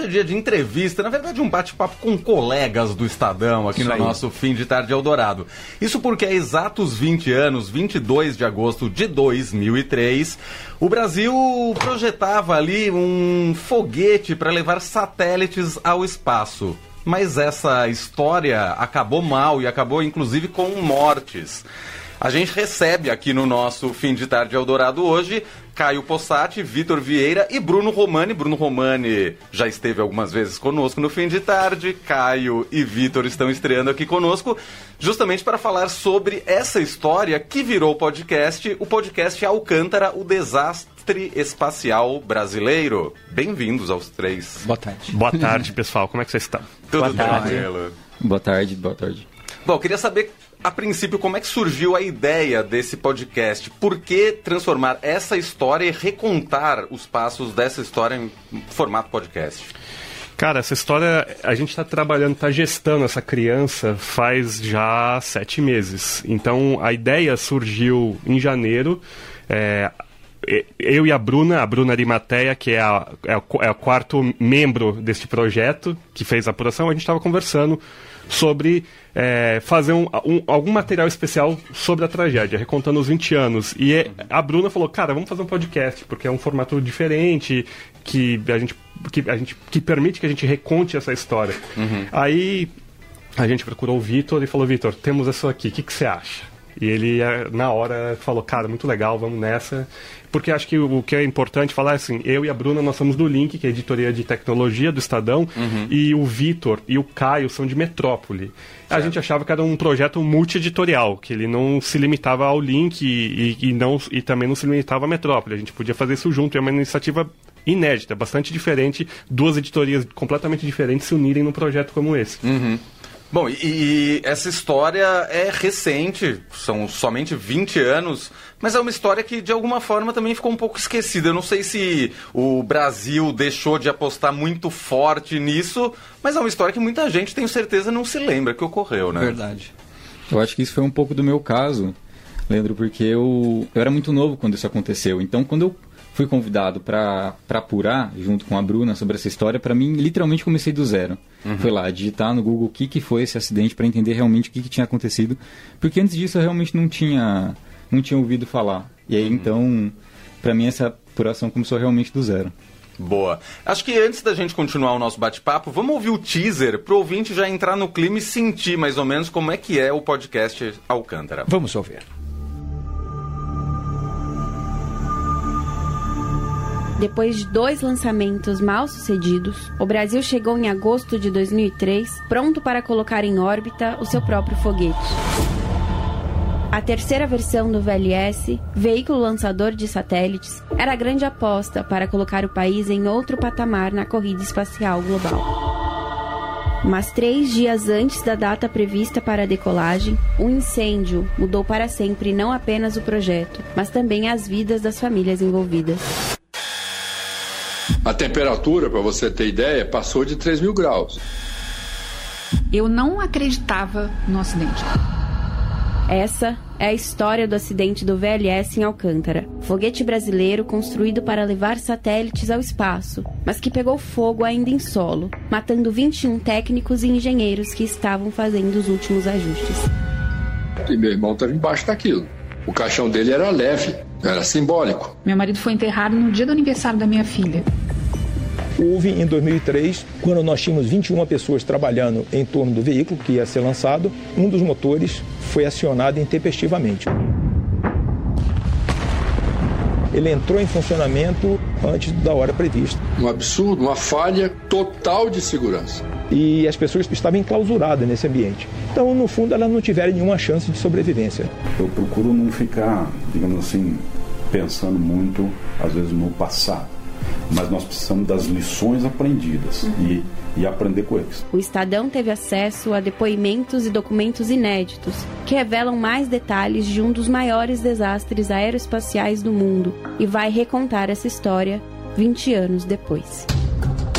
Hoje é dia de entrevista, na verdade um bate-papo com colegas do Estadão aqui Isso no aí. nosso fim de tarde Eldorado. Isso porque há exatos 20 anos, 22 de agosto de 2003, o Brasil projetava ali um foguete para levar satélites ao espaço. Mas essa história acabou mal e acabou inclusive com mortes. A gente recebe aqui no nosso fim de tarde Eldorado hoje Caio Possati, Vitor Vieira e Bruno Romani. Bruno Romani já esteve algumas vezes conosco no fim de tarde. Caio e Vitor estão estreando aqui conosco, justamente para falar sobre essa história que virou podcast, o podcast Alcântara, o desastre espacial brasileiro. Bem-vindos aos três. Boa tarde. Boa tarde, pessoal. Como é que vocês estão? Tudo tranquilo. Boa tarde, boa tarde. Bom, eu queria saber a princípio, como é que surgiu a ideia desse podcast? Por que transformar essa história e recontar os passos dessa história em formato podcast? Cara, essa história, a gente está trabalhando, está gestando essa criança faz já sete meses. Então, a ideia surgiu em janeiro. É, eu e a Bruna, a Bruna Arimateia, que é, a, é, o, é o quarto membro deste projeto, que fez a apuração, a gente estava conversando sobre é, fazer um, um, algum material especial sobre a tragédia, recontando os 20 anos. E é, a Bruna falou, cara, vamos fazer um podcast, porque é um formato diferente, que a gente, que, a gente, que permite que a gente reconte essa história. Uhum. Aí a gente procurou o Vitor e falou, Vitor, temos isso aqui, o que, que você acha? E ele, é, na hora, falou, cara, muito legal, vamos nessa. Porque acho que o, que é importante falar é assim, eu e a Bruna, nós somos do Link, que é a editoria de tecnologia do Estadão, uhum. e o Vitor e o Caio são de Metrópole. Certo. A gente achava que era um projeto multi-editorial, que ele não se limitava ao Link e, e, e, não, e também não se limitava à Metrópole. A gente podia fazer isso junto, é uma iniciativa inédita, bastante diferente, duas editorias completamente diferentes se unirem num projeto como esse. Uhum. Bom, e, e, essa história é recente, são somente 20 anos, mas é uma história que de alguma forma também ficou um pouco esquecida. Eu não sei se o Brasil deixou de apostar muito forte nisso, mas é uma história que muita gente, tenho certeza, não se lembra que ocorreu, né? Verdade. Eu acho que isso foi um pouco do meu caso, Leandro, porque eu, eu era muito novo quando isso aconteceu. Então, quando eu fui convidado para apurar, junto com a Bruna, sobre essa história, para mim, literalmente comecei do zero. Uhum. Foi lá, digitar no Google o que, que foi esse acidente para entender realmente o que, que tinha acontecido. Porque antes disso eu realmente não tinha, não tinha ouvido falar. E aí, uhum. então, para mim, essa apuração começou realmente do zero. Boa. Acho que antes da gente continuar o nosso bate-papo, vamos ouvir o teaser para o ouvinte já entrar no clima e sentir mais ou menos como é que é o podcast Alcântara. Vamos ouvir. Depois de dois lançamentos mal sucedidos, o Brasil chegou em agosto de 2003 pronto para colocar em órbita o seu próprio foguete. A terceira versão do VLS, veículo lançador de satélites, era a grande aposta para colocar o país em outro patamar na corrida espacial global. Mas três dias antes da data prevista para a decolagem, um incêndio mudou para sempre não apenas o projeto, mas também as vidas das famílias envolvidas. A temperatura, para você ter ideia, passou de 3 mil graus. Eu não acreditava no acidente. Essa é a história do acidente do VLS em Alcântara, foguete brasileiro construído para levar satélites ao espaço, mas que pegou fogo ainda em solo, matando 21 técnicos e engenheiros que estavam fazendo os últimos ajustes. E meu irmão estava embaixo daquilo. O caixão dele era leve, era simbólico. Meu marido foi enterrado no dia do aniversário da minha filha. Houve em 2003, quando nós tínhamos 21 pessoas trabalhando em torno do veículo que ia ser lançado, um dos motores foi acionado intempestivamente. Ele entrou em funcionamento antes da hora prevista. Um absurdo, uma falha total de segurança. E as pessoas estavam enclausuradas nesse ambiente. Então, no fundo, elas não tiveram nenhuma chance de sobrevivência. Eu procuro não ficar, digamos assim, pensando muito, às vezes, no passado. Mas nós precisamos das lições aprendidas uhum. e, e aprender com eles. O Estadão teve acesso a depoimentos e documentos inéditos que revelam mais detalhes de um dos maiores desastres aeroespaciais do mundo e vai recontar essa história 20 anos depois.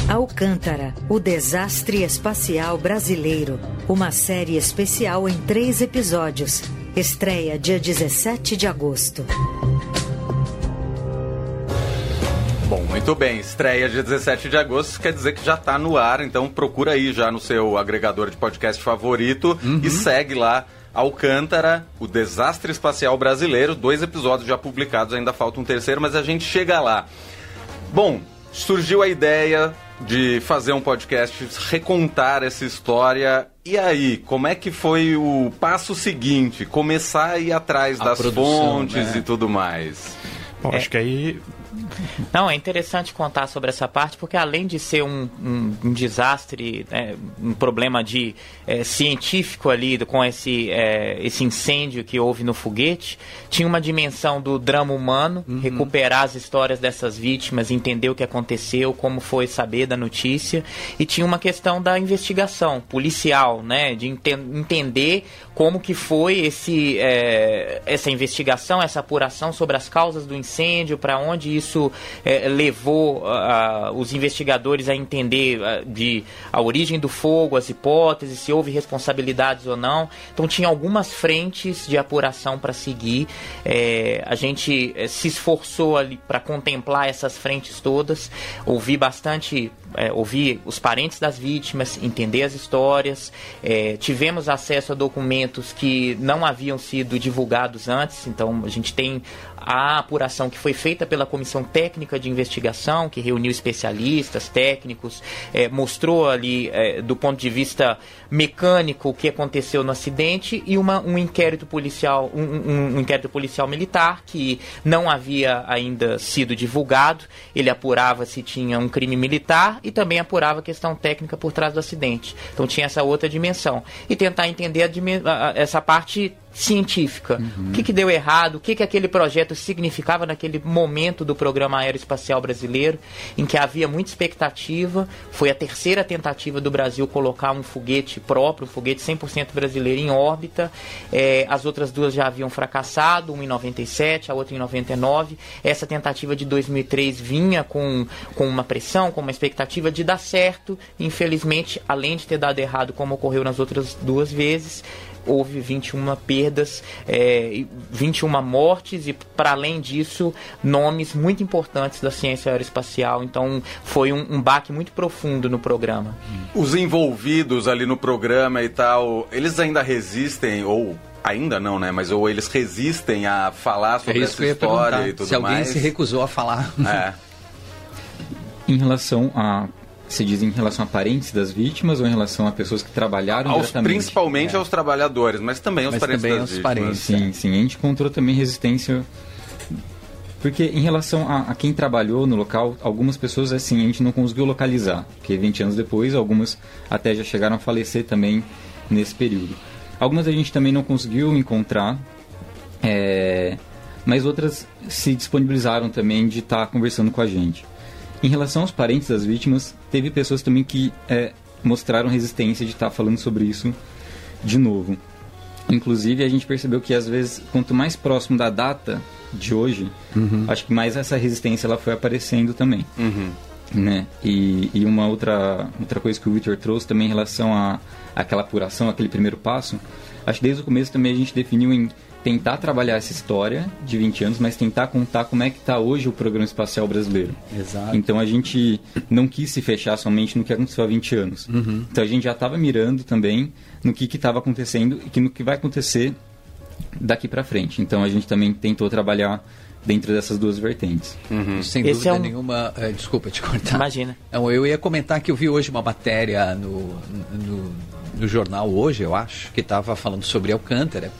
Alcântara, o desastre espacial brasileiro. Uma série especial em três episódios. Estreia dia 17 de agosto. Muito bem, estreia dia 17 de agosto, quer dizer que já está no ar, então procura aí já no seu agregador de podcast favorito e segue lá Alcântara, o desastre espacial brasileiro, dois episódios já publicados, ainda falta um terceiro, mas a gente chega lá. Bom, surgiu a ideia de fazer um podcast, recontar essa história. E aí, como é que foi o passo seguinte? Começar a ir atrás A das produção, fontes né? e tudo mais. Bom, acho que aí Não, é interessante contar sobre essa parte, porque além de ser um, um- um desastre, né, um problema de eh, científico ali com esse, eh, esse incêndio que houve no foguete, tinha uma dimensão do drama humano, recuperar as histórias dessas vítimas, entender o que aconteceu, como foi saber da notícia, e tinha uma questão da investigação policial, né, de enten- entender como que foi esse, eh, essa investigação, essa apuração sobre as causas do incêndio, para onde isso eh, levou ah, ah, os investigadores a entender ah, de a origem do fogo, as hipóteses, se houve responsabilidades ou não. Então tinha algumas frentes de apuração para seguir. Eh, a gente se esforçou ali para contemplar essas frentes todas, ouvir bastante é, ouvir os parentes das vítimas, entender as histórias. É, tivemos acesso a documentos que não haviam sido divulgados antes, então a gente tem a apuração que foi feita pela Comissão Técnica de Investigação, que reuniu especialistas, técnicos, é, mostrou ali, é, do ponto de vista mecânico, o que aconteceu no acidente e uma, um inquérito policial, um, um- um inquérito policial militar que não havia ainda sido divulgado. Ele apurava se tinha um crime militar e também apurava a questão técnica por trás do acidente. Então tinha essa outra dimensão. E tentar entender a essa parte científica. O que, que deu errado, o que, que aquele projeto significava naquele momento do programa aeroespacial brasileiro, em que havia muita expectativa. Foi a terceira tentativa do Brasil colocar um foguete próprio, um foguete 100% brasileiro em órbita. É, as outras duas já haviam fracassado, uma em 97, a outra em 99. Essa tentativa de 2003 vinha com, com uma pressão, com uma expectativa de dar certo. Infelizmente, além de ter dado errado, como ocorreu nas outras duas vezes, houve 21 perdas, é, e 21 mortes e, para além disso, nomes muito importantes da ciência aeroespacial. Então, foi um, um baque muito profundo no programa. Os envolvidos ali no programa e tal, eles ainda resistem, ou ainda não, né? Mas ou eles resistem a falar É sobre isso que essa história e tudo Se alguém mais. se recusou a falar. É. Em relação a. Você diz em relação a parentes das vítimas ou em relação a pessoas que trabalharam Aos, diretamente? principalmente aos trabalhadores, mas também aos Mas parentes também das aos vítimas. parentes. Sim, sim. A gente encontrou também resistência. Porque em relação a, a quem trabalhou no local, algumas pessoas assim a gente não conseguiu localizar. Porque 20 anos depois, algumas até já chegaram a falecer também nesse período. Algumas a gente também não conseguiu encontrar, é, mas outras se disponibilizaram também de estar conversando com a gente. Em relação aos parentes das vítimas, teve pessoas também que é, mostraram resistência de estar falando sobre isso de novo. Inclusive, a gente percebeu que às vezes, quanto mais próximo da data de hoje, acho que mais essa resistência ela foi aparecendo também. Né? E, e uma outra, outra coisa que o Victor trouxe também em relação a aquela apuração, aquele primeiro passo, acho que desde o começo também a gente definiu em tentar trabalhar essa história de 20 anos, mas tentar contar como é que está hoje o programa espacial brasileiro. Exato. Então a gente não quis se fechar somente no que aconteceu há 20 anos. Então a gente já estava mirando também no que estava acontecendo e que no que vai acontecer daqui para frente. Então a gente também tentou trabalhar dentro dessas duas vertentes. Sem Esse dúvida é um- nenhuma. eh, desculpa te cortar. Imagina. Não, eu ia comentar que eu vi hoje uma matéria no, no, no jornal hoje, eu acho, que estava falando sobre Alcântara.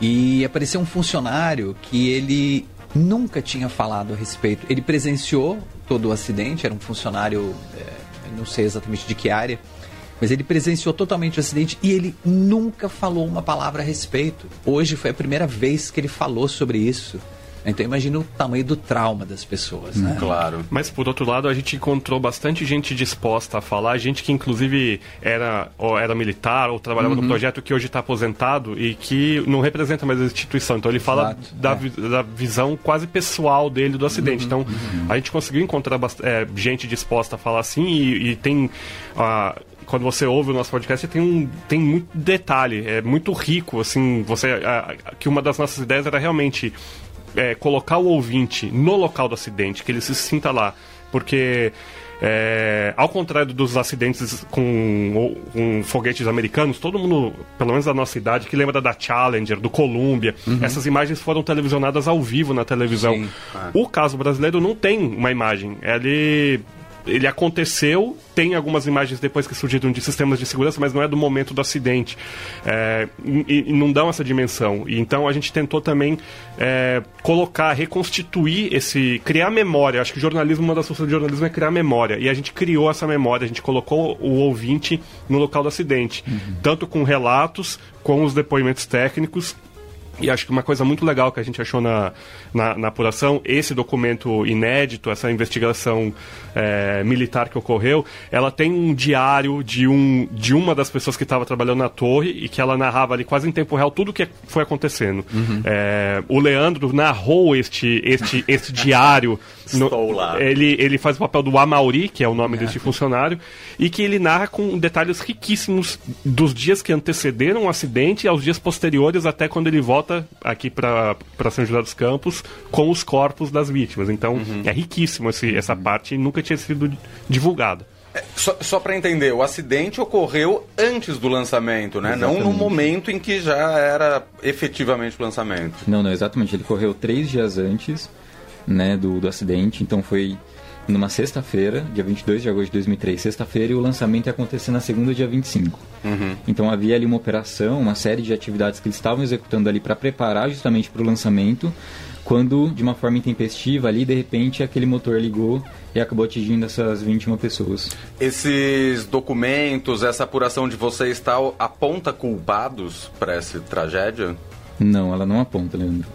E apareceu um funcionário que ele nunca tinha falado a respeito. Ele presenciou todo o acidente, era um funcionário, eh, não sei exatamente de que área, mas ele presenciou totalmente o acidente e ele nunca falou uma palavra a respeito. Hoje foi a primeira vez que ele falou sobre isso. Então imagina o tamanho do trauma das pessoas, né? Claro. Mas por outro lado, a gente encontrou bastante gente disposta a falar, gente que inclusive era, ou era militar ou trabalhava Uhum. no projeto que hoje está aposentado e que não representa mais a instituição. Então ele fala Exato, da, é. da visão quase pessoal dele do acidente. Então a gente conseguiu encontrar é, gente disposta a falar assim e, e tem. ah, quando você ouve o nosso podcast, tem, um, tem muito detalhe, é muito rico, assim, você, ah, que uma das nossas ideias era realmente é, colocar o ouvinte no local do acidente, que ele se sinta lá. porque é, ao contrário dos acidentes com, com, foguetes americanos, todo mundo, pelo menos da nossa idade, que lembra da Challenger, do Columbia, uhum. essas imagens foram televisionadas ao vivo na televisão. Ah. O caso brasileiro não tem uma imagem. Ele ele aconteceu, tem algumas imagens depois que surgiram de sistemas de segurança, mas não é do momento do acidente. É, e, e, não dão essa dimensão. E, então a gente tentou também é, colocar, reconstituir esse. criar memória. Acho que jornalismo, uma das funções de jornalismo é criar memória. E a gente criou essa memória, a gente colocou o ouvinte no local do acidente. Uhum. Tanto com relatos, com os depoimentos técnicos e acho que uma coisa muito legal que a gente achou na, na, na apuração, esse documento inédito, essa investigação é, militar que ocorreu, ela tem um diário de, um, de uma das pessoas que estava trabalhando na torre e que ela narrava ali quase em tempo real tudo o que foi acontecendo. Uhum. É, o Leandro narrou este, este, este diário. Estou no, lá. Ele, ele faz o papel do Amauri, que é o nome é. deste funcionário, e que ele narra com detalhes riquíssimos dos dias que antecederam o acidente aos dias posteriores até quando ele volta aqui para São José dos Campos com os corpos das vítimas. Então uhum. é riquíssimo esse, essa parte e nunca tinha sido divulgada. É, só, só para entender, o acidente ocorreu antes do lançamento, né? Exatamente. Não no momento em que já era efetivamente o lançamento. Não, não, exatamente. Ele ocorreu três dias antes né, do, do acidente, então foi numa sexta-feira, dia 22 de agosto de 2003, sexta-feira, e o lançamento ia acontecer na segunda, dia 25. Uhum. Então havia ali uma operação, uma série de atividades que eles estavam executando ali para preparar justamente para o lançamento, quando, de uma forma intempestiva, ali, de repente, aquele motor ligou e acabou atingindo essas 21 pessoas. Esses documentos, essa apuração de vocês tal, aponta culpados para essa tragédia? Não, ela não aponta, Leandro.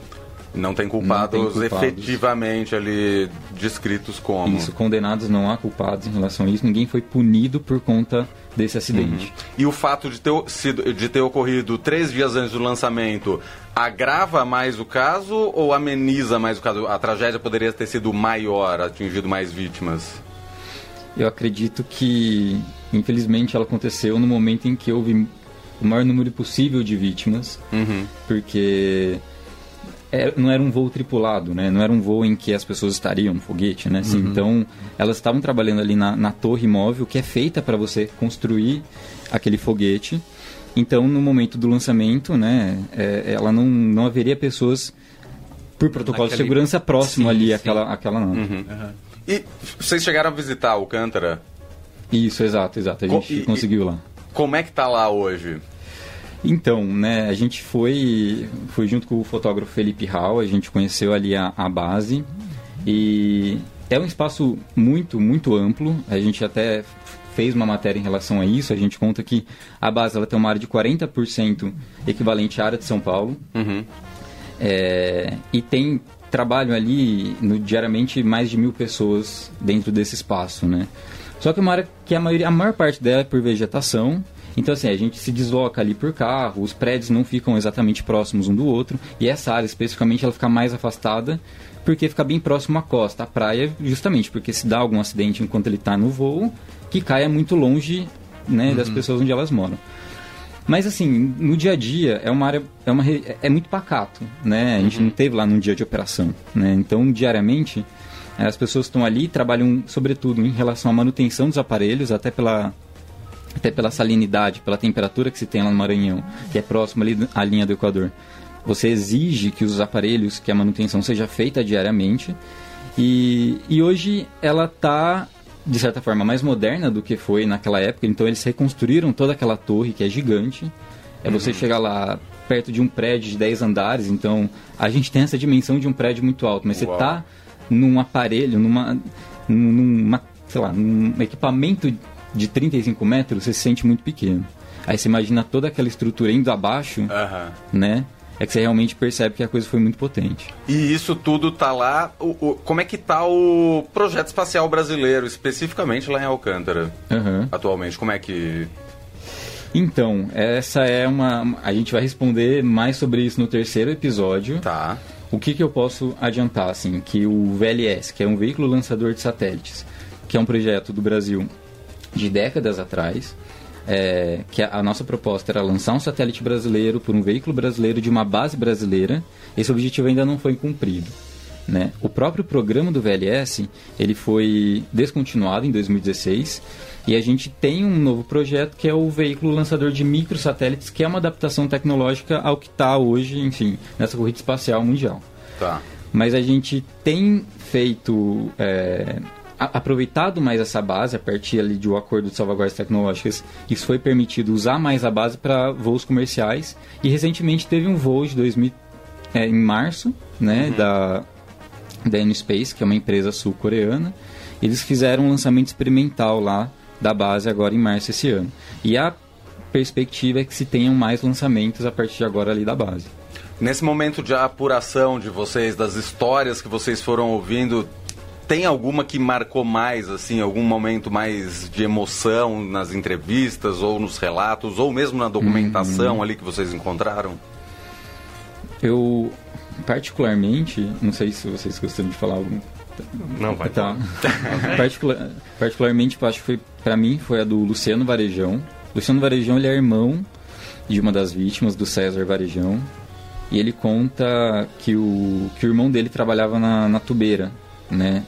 Não tem culpados, não tem culpados efetivamente ali descritos como. Isso, condenados não há culpados em relação a isso. Ninguém foi punido por conta desse acidente. Uhum. E o fato de ter, sido, de ter ocorrido três dias antes do lançamento agrava mais o caso ou ameniza mais o caso? A tragédia poderia ter sido maior, atingido mais vítimas? Eu acredito que, infelizmente, ela aconteceu no momento em que houve o maior número possível de vítimas, uhum. porque é, não era um voo tripulado, né? Não era um voo em que as pessoas estariam no foguete, né? Assim, uhum. Então, elas estavam trabalhando ali na, na torre móvel, que é feita para você construir aquele foguete. Então, no momento do lançamento, né, é, ela não, não haveria pessoas por protocolo Naquele... de segurança próximo sim, ali sim. àquela, àquela não. Uhum. Uhum. E vocês chegaram a visitar Alcântara? Isso, exato, exato. A gente Co conseguiu lá. Como é que tá lá hoje? Então, né, a gente foi, foi junto com o fotógrafo Felipe Hall, a gente conheceu ali a, a base e é um espaço muito, muito amplo. A gente até fez uma matéria em relação a isso. A gente conta que a base ela tem uma área de 40% equivalente à área de São Paulo. Uhum. É, e tem trabalho ali no, diariamente mais de mil pessoas dentro desse espaço, né? Só que é uma área que a, maioria, a maior parte dela é por vegetação então, assim, a gente se desloca ali por carro, os prédios não ficam exatamente próximos um do outro, e essa área especificamente ela fica mais afastada porque fica bem próximo à costa, à praia, justamente porque se dá algum acidente enquanto ele está no voo, que caia muito longe né, uhum. das pessoas onde elas moram. Mas assim, no dia a dia é uma área é, uma, é muito pacato, né? A gente uhum. não teve lá num dia de operação, né? Então diariamente as pessoas estão ali trabalham sobretudo em relação à manutenção dos aparelhos, até pela até pela salinidade, pela temperatura que se tem lá no Maranhão, que é próximo ali à linha do Equador. Você exige que os aparelhos, que a manutenção seja feita diariamente. E, e hoje ela está, de certa forma, mais moderna do que foi naquela época. Então eles reconstruíram toda aquela torre que é gigante. É você uhum. chegar lá perto de um prédio de 10 andares. Então a gente tem essa dimensão de um prédio muito alto. Mas Uau. você está num aparelho, numa, numa, sei lá, num equipamento de 35 metros, você se sente muito pequeno. Aí você imagina toda aquela estrutura indo abaixo, uhum. né? É que você realmente percebe que a coisa foi muito potente. E isso tudo tá lá. O, o, como é que tá o projeto espacial brasileiro, especificamente lá em Alcântara? Uhum. Atualmente, como é que. Então, essa é uma. A gente vai responder mais sobre isso no terceiro episódio. Tá. O que, que eu posso adiantar, assim, que o VLS, que é um veículo lançador de satélites, que é um projeto do Brasil de décadas atrás, é, que a, a, nossa proposta era lançar um satélite brasileiro por um veículo brasileiro de uma base brasileira. Esse objetivo ainda não foi cumprido. Né? O próprio programa do VLS ele foi descontinuado em 2016 e a gente tem um novo projeto que é o veículo lançador de microsatélites, que é uma adaptação tecnológica ao que está hoje, enfim, nessa corrida espacial mundial. Tá. Mas a gente tem feito é, aproveitado mais essa base a partir ali de um acordo de salvaguardas tecnológicas. Isso foi permitido usar mais a base para voos comerciais e recentemente teve um voo de 2000 é, em março, né, uhum. da da N-Space, que é uma empresa sul-coreana. Eles fizeram um lançamento experimental lá da base agora em março esse ano. E a perspectiva é que se tenham mais lançamentos a partir de agora ali da base. Nesse momento de apuração de vocês, das histórias que vocês foram ouvindo, tem alguma que marcou mais, assim, algum momento mais de emoção nas entrevistas ou nos relatos, ou mesmo na documentação uhum. ali que vocês encontraram? Eu, particularmente, não sei se vocês gostam de falar algum. Não, vai. Tá. Particular, particularmente, eu acho que foi, pra mim, foi a do Luciano Varejão. Luciano Varejão, ele é irmão de uma das vítimas, do César Varejão. E ele conta que o, que o irmão dele trabalhava na, na tubeira, né?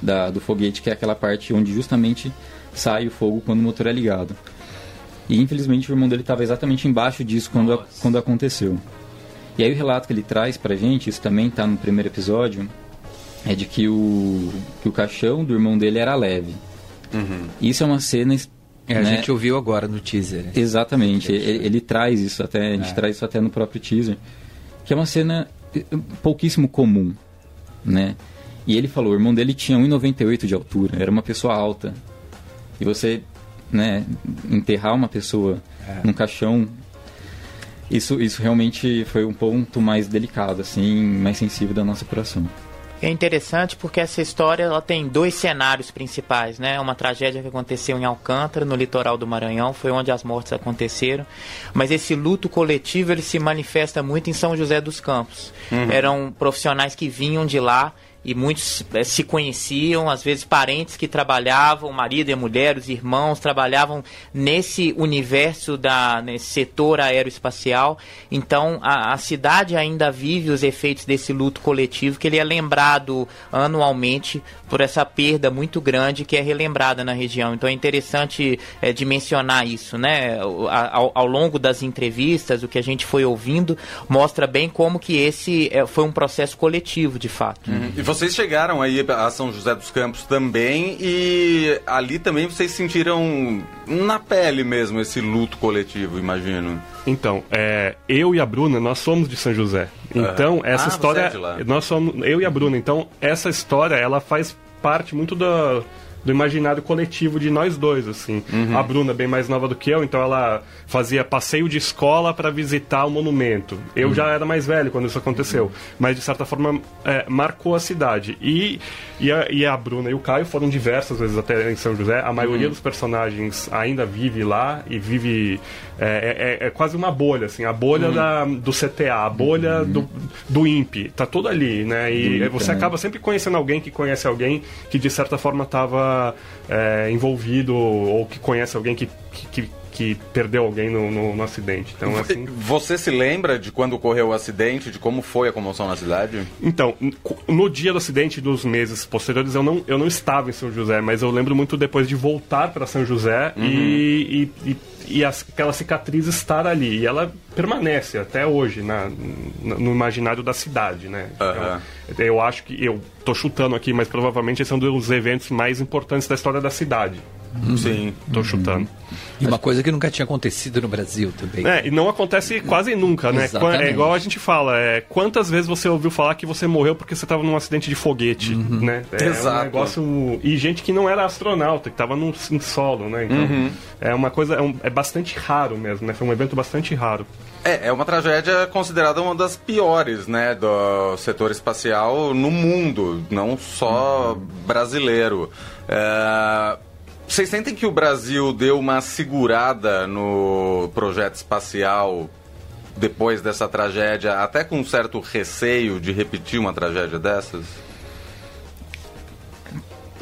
Da, do foguete, que é aquela parte onde justamente sai o fogo quando o motor é ligado. E infelizmente o irmão dele estava exatamente embaixo disso quando, a, quando aconteceu. E aí o relato que ele traz pra gente, isso também tá no primeiro episódio, é de que o, que o caixão do irmão dele era leve. Uhum. Isso é uma cena. É, a né? gente ouviu agora no teaser. Exatamente, ele, ele, traz isso até, a gente é. traz isso até no próprio teaser, que é uma cena eh, pouquíssimo comum, né? E ele falou, o irmão dele tinha 1,98 de altura, era uma pessoa alta. E você, né, enterrar uma pessoa é. num caixão isso, isso realmente foi um ponto mais delicado, assim, mais sensível da nossa apuração. É interessante porque essa história ela tem dois cenários principais, né? Uma tragédia que aconteceu em Alcântara, no litoral do Maranhão, foi onde as mortes aconteceram. Mas esse luto coletivo ele se manifesta muito em São José dos Campos. Uhum. Eram profissionais que vinham de lá e muitos é, se conheciam, às vezes parentes que trabalhavam, marido e mulher, os irmãos trabalhavam nesse universo da nesse setor aeroespacial. Então a, a, cidade ainda vive os efeitos desse luto coletivo que ele é lembrado anualmente por essa perda muito grande que é relembrada na região. Então é interessante é, dimensionar isso, né? Ao, ao, longo das entrevistas, o que a gente foi ouvindo mostra bem como que esse é, foi um processo coletivo, de fato. Uhum vocês chegaram aí a São José dos Campos também e ali também vocês sentiram na pele mesmo esse luto coletivo, imagino. Então, é, eu e a Bruna, nós somos de São José. Então, ah, essa história. É nós somos. Eu e a Bruna. Então, essa história, ela faz parte muito da do imaginário coletivo de nós dois, assim. Uhum. A Bruna, bem mais nova do que eu, então ela fazia passeio de escola para visitar o monumento. Eu uhum. já era mais velho quando isso aconteceu, mas de certa forma é, marcou a cidade. E, e a, e, a, Bruna e o Caio foram diversas vezes até em São José. A maioria uhum. dos personagens ainda vive lá e vive. É, é, é quase uma bolha, assim, a bolha uhum. da, do CTA, a bolha uhum. do, do INPE, tá tudo ali, né? E você né? acaba sempre conhecendo alguém que conhece alguém que de certa forma estava é, envolvido ou que conhece alguém que, que, que perdeu alguém no, no, no, acidente. Então, assim... Você se lembra de quando ocorreu o acidente, de como foi a comoção na cidade? Então, no dia do acidente dos meses posteriores, eu não, eu não estava em São José, mas eu lembro muito depois de voltar para São José uhum. e, e, e e as, aquela cicatriz estar ali. E ela permanece até hoje na, no imaginário da cidade, né? Uhum. Então, eu acho que, eu tô chutando aqui, mas provavelmente esse é um dos eventos mais importantes da história da cidade. Sim, tô uhum. chutando. E uma coisa que nunca tinha acontecido no Brasil também. É, e não acontece quase nunca, né? Exatamente. É igual a gente fala, é, quantas vezes você ouviu falar que você morreu porque você estava num acidente de foguete, uhum. né? É Exato. um negócio... E gente que não era astronauta, que estava no, em solo, né? Então, uhum. é uma coisa... É, um, é bastante raro mesmo, né? Foi um evento bastante raro. É, é uma tragédia considerada uma das piores, né, do setor espacial no mundo, não só uhum. brasileiro. É vocês sentem que o Brasil deu uma segurada no projeto espacial depois dessa tragédia, até com um certo receio de repetir uma tragédia dessas?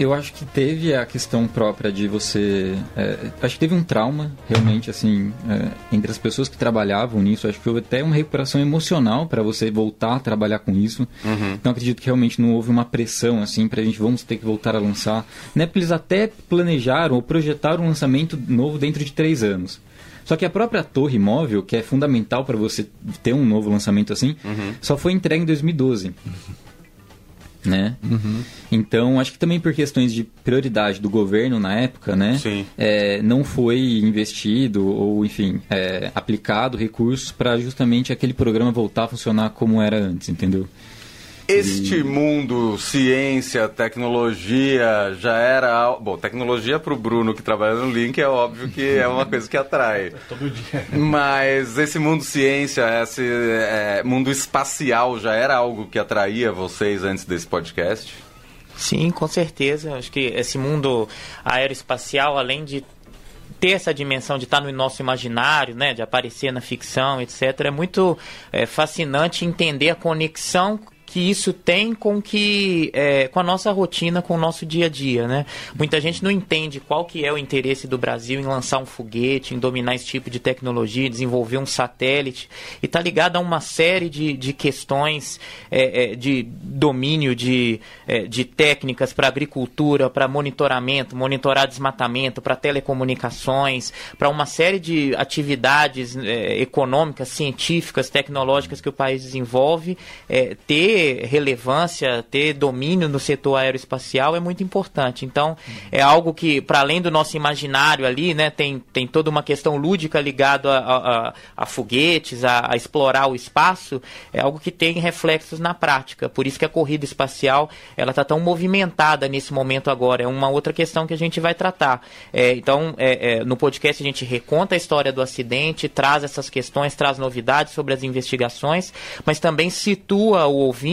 Eu acho que teve a questão própria de você. É, acho que teve um trauma, realmente, assim, é, entre as pessoas que trabalhavam nisso. Acho que houve até uma recuperação emocional para você voltar a trabalhar com isso. Uhum. Então acredito que realmente não houve uma pressão, assim, pra gente vamos ter que voltar a lançar. Né? Porque eles até planejaram ou projetaram um lançamento novo dentro de três anos. Só que a própria torre móvel, que é fundamental para você ter um novo lançamento assim, Uhum. só foi entregue em 2012. Né? Então, acho que também por questões de prioridade do governo na época, né? É, não foi investido ou, enfim, é, aplicado recursos para justamente aquele programa voltar a funcionar como era antes, entendeu? Este mundo, ciência, tecnologia, já era. Bom, tecnologia para o Bruno que trabalha no Link é óbvio que é uma coisa que atrai. Todo dia. Mas esse mundo ciência, esse é, mundo espacial já era algo que atraía vocês antes desse podcast? Sim, com certeza. Acho que esse mundo aeroespacial, além de ter essa dimensão de estar no nosso imaginário, né, de aparecer na ficção, etc., é muito é, fascinante entender a conexão que isso tem com que é, com a nossa rotina, com o nosso dia a dia, né? Muita gente não entende qual que é o interesse do Brasil em lançar um foguete, em dominar esse tipo de tecnologia, desenvolver um satélite e está ligado a uma série de, de questões é, é, de domínio de, é, de técnicas para agricultura, para monitoramento, monitorar desmatamento, para telecomunicações, para uma série de atividades é, econômicas, científicas, tecnológicas que o país desenvolve, é, ter relevância, ter domínio no setor aeroespacial é muito importante. Então, é algo que, para além do nosso imaginário ali, né, tem, tem toda uma questão lúdica ligada a, a, a foguetes, a, a explorar o espaço, é algo que tem reflexos na prática. Por isso que a corrida espacial ela está tão movimentada nesse momento agora. É uma outra questão que a gente vai tratar. É, então, é, é, no podcast a gente reconta a história do acidente, traz essas questões, traz novidades sobre as investigações, mas também situa o ouvinte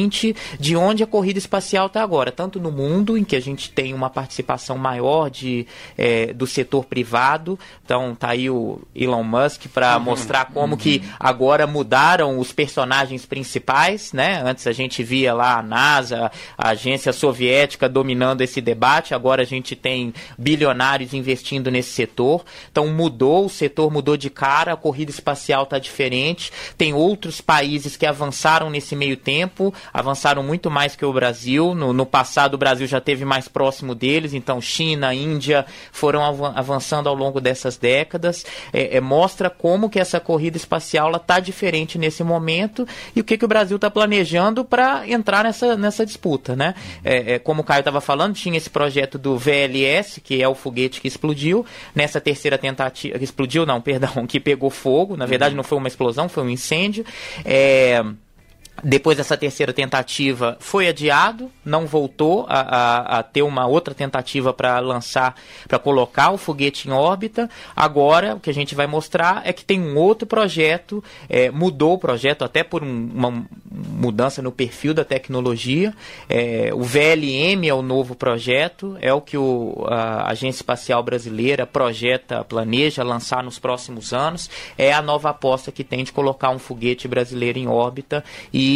de onde a corrida espacial está agora, tanto no mundo, em que a gente tem uma participação maior de, é, do setor privado. Então, tá aí o Elon Musk para mostrar como que agora mudaram os personagens principais, né? Antes a gente via lá a NASA, a agência soviética dominando esse debate, agora a gente tem bilionários investindo nesse setor. Então mudou, o setor mudou de cara, a corrida espacial está diferente. Tem outros países que avançaram nesse meio tempo, avançaram muito mais que o Brasil. No, no passado o Brasil já teve mais próximo deles, então China, Índia foram avan- avançando ao longo dessas décadas. É, é, mostra como que essa corrida espacial está diferente nesse momento e o que, que o Brasil está planejando para entrar nessa, nessa disputa, né? É, é, como o Caio estava falando, tinha esse projeto do VLS, que é o foguete que explodiu. Nessa terceira tentativa, que explodiu não, perdão, que pegou fogo. Na verdade não foi uma explosão, foi um incêndio. É, depois dessa terceira tentativa foi adiado, não voltou a, a- a ter uma outra tentativa para lançar, para colocar o foguete em órbita. Agora o que a gente vai mostrar é que tem um outro projeto, é, mudou o projeto até por um- uma mudança no perfil da tecnologia. É, o VLM é o novo projeto, é o que o, a Agência Espacial Brasileira projeta, planeja lançar nos próximos anos. É a nova aposta que tem de colocar um foguete brasileiro em órbita e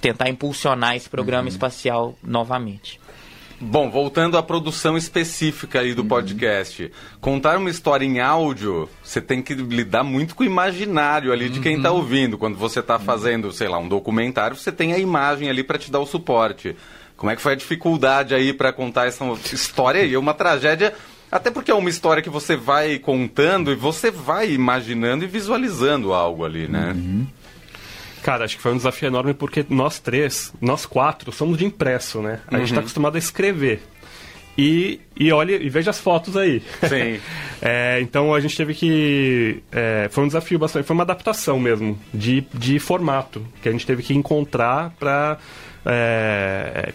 tentar impulsionar esse programa espacial novamente. Bom, voltando à produção específica aí do podcast. Contar uma história em áudio, você tem que lidar muito com o imaginário ali de quem está ouvindo. Quando você está fazendo, sei lá, um documentário, você tem a imagem ali para te dar o suporte. Como é que foi a dificuldade aí para contar essa história aí? É uma tragédia, até porque é uma história que você vai contando e você vai imaginando e visualizando algo ali, né? Cara, acho que foi um desafio enorme porque nós três, nós quatro, somos de impresso, né? A gente Uhum. está acostumado a escrever. E, e olhe e veja as fotos aí. Sim. É, então a gente teve que. é, foi um desafio bastante. Foi uma adaptação mesmo de, de formato que a gente teve que encontrar para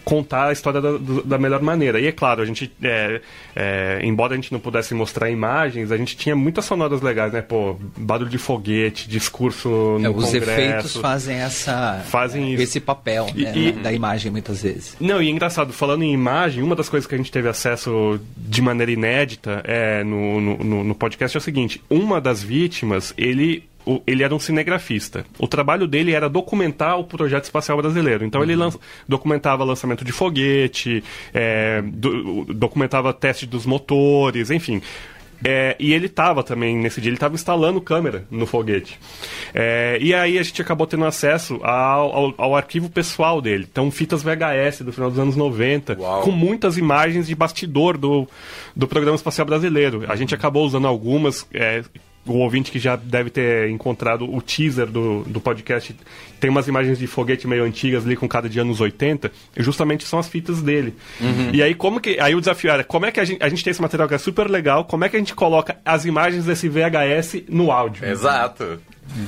contar a história da, da melhor maneira. E é claro, a gente. é, é, embora a gente não pudesse mostrar imagens, a gente tinha muitas sonoras legais, né? Pô, barulho de foguete, discurso no É, os congresso. efeitos fazem essa Fazem esse papel E- né, e- da imagem muitas vezes. Não, e é engraçado, falando em imagem, uma das coisas que a gente teve acesso de maneira inédita é, no, no- no podcast é o seguinte: uma das vítimas, ele o- ele era um cinegrafista. O trabalho dele era documentar o projeto espacial brasileiro. Então ele lan- documentava lançamento de foguete, é, do- documentava teste dos motores, enfim. É, e ele estava também, nesse dia, ele estava instalando câmera no foguete. É, e aí a gente acabou tendo acesso ao, ao, ao arquivo pessoal dele. Então, fitas VHS do final dos anos 90, com muitas imagens de bastidor do, do Programa Espacial Brasileiro. A gente acabou usando algumas. é, o ouvinte que já deve ter encontrado o teaser do, do podcast tem umas imagens de foguete meio antigas ali com cara de anos 80 e justamente são as fitas dele. Uhum. E aí como que aí o desafio era como é que a gente, a gente tem esse material que é super legal, como é que a gente coloca as imagens desse VHS no áudio? Exato.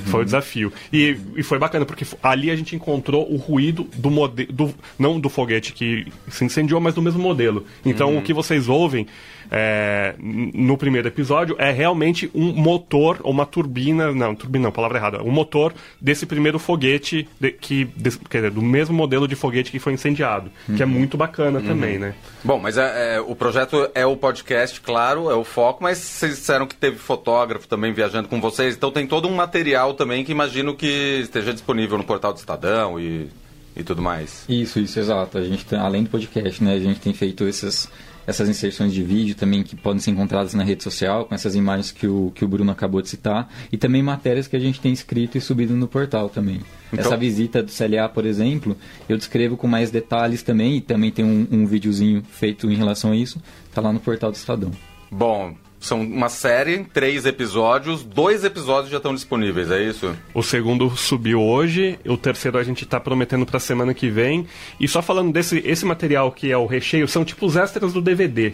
Foi o desafio. E, e foi bacana, porque ali a gente encontrou o ruído do modelo. Não do foguete que se incendiou, mas do mesmo modelo. Então Uhum. o que vocês ouvem é, no primeiro episódio é realmente um motor, ou uma turbina. Não, turbina não, palavra errada. Um motor desse primeiro foguete, de- que, desse- quer dizer, do mesmo modelo de foguete que foi incendiado. Que é muito bacana também, né? Bom, mas é, é, o projeto é o podcast, claro, é o foco, mas vocês disseram que teve fotógrafo também viajando com vocês, então tem todo um material também que imagino que esteja disponível no portal do Estadão e, e tudo mais. Isso, isso, exato. A gente tem, além do podcast, né, a gente tem feito essas, essas inserções de vídeo também que podem ser encontradas na rede social, com essas imagens que o, que o Bruno acabou de citar, e também matérias que a gente tem escrito e subido no portal também. Então- Essa visita do CLA, por exemplo, eu descrevo com mais detalhes também, e também tem um, um videozinho feito em relação a isso, tá lá no portal do Estadão. Bom, são uma série, três episódios, dois episódios já estão disponíveis, é isso? O segundo subiu hoje, o terceiro a gente está prometendo para semana que vem. E só falando desse esse material que é o recheio, são tipo os extras do DVD.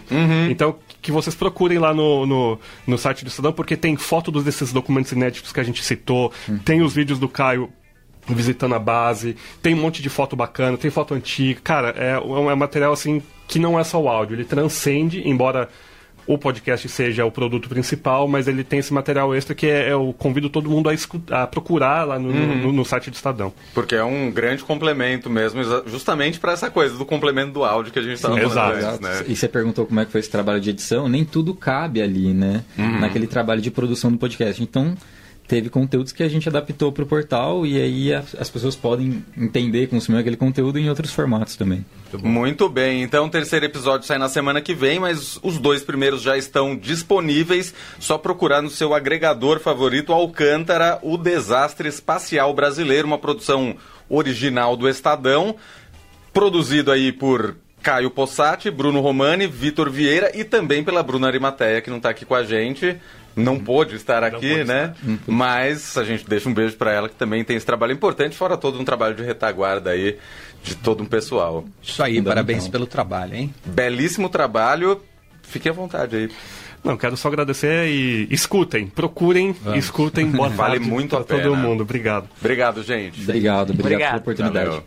Então, que vocês procurem lá no, no, no site do Estadão, porque tem foto dos- desses documentos inéditos que a gente citou, tem os vídeos do Caio visitando a base, tem um monte de foto bacana, tem foto antiga. Cara, é, um- é um material assim que não é só o áudio, ele transcende, embora o podcast seja o produto principal, mas ele tem esse material extra que é, eu convido todo mundo a, a procurar lá no, Uhum. no- no site do Estadão. Porque é um grande complemento mesmo, justamente para essa coisa do complemento do áudio que a gente estava falando Exato. antes, né? E você perguntou como é que foi esse trabalho de edição, nem tudo cabe ali, né? Uhum. Naquele trabalho de produção do podcast. Então, teve conteúdos que a gente adaptou para o portal e aí as pessoas podem entender, consumir aquele conteúdo em outros formatos também. Muito bem, então o terceiro episódio sai na semana que vem, mas os dois primeiros já estão disponíveis. Só procurar no seu agregador favorito Alcântara, o Desastre Espacial Brasileiro, uma produção original do Estadão, produzido aí por Caio Possati, Bruno Romani, Vitor Vieira e também pela Bruna Arimateia, que não está aqui com a gente. Não pôde estar aqui, né? Mas a gente deixa um beijo para ela, que também tem esse trabalho importante, fora todo um trabalho de retaguarda aí de todo um pessoal. Isso aí, parabéns pelo trabalho, hein? Belíssimo trabalho. Fique à vontade aí. Não, quero só agradecer e escutem, procurem, Vamos. escutem. Boa Vale tarde muito a todo pena. mundo. Obrigado. Obrigado, gente. Obrigado, obrigado, Obrigado. pela oportunidade. Valeu.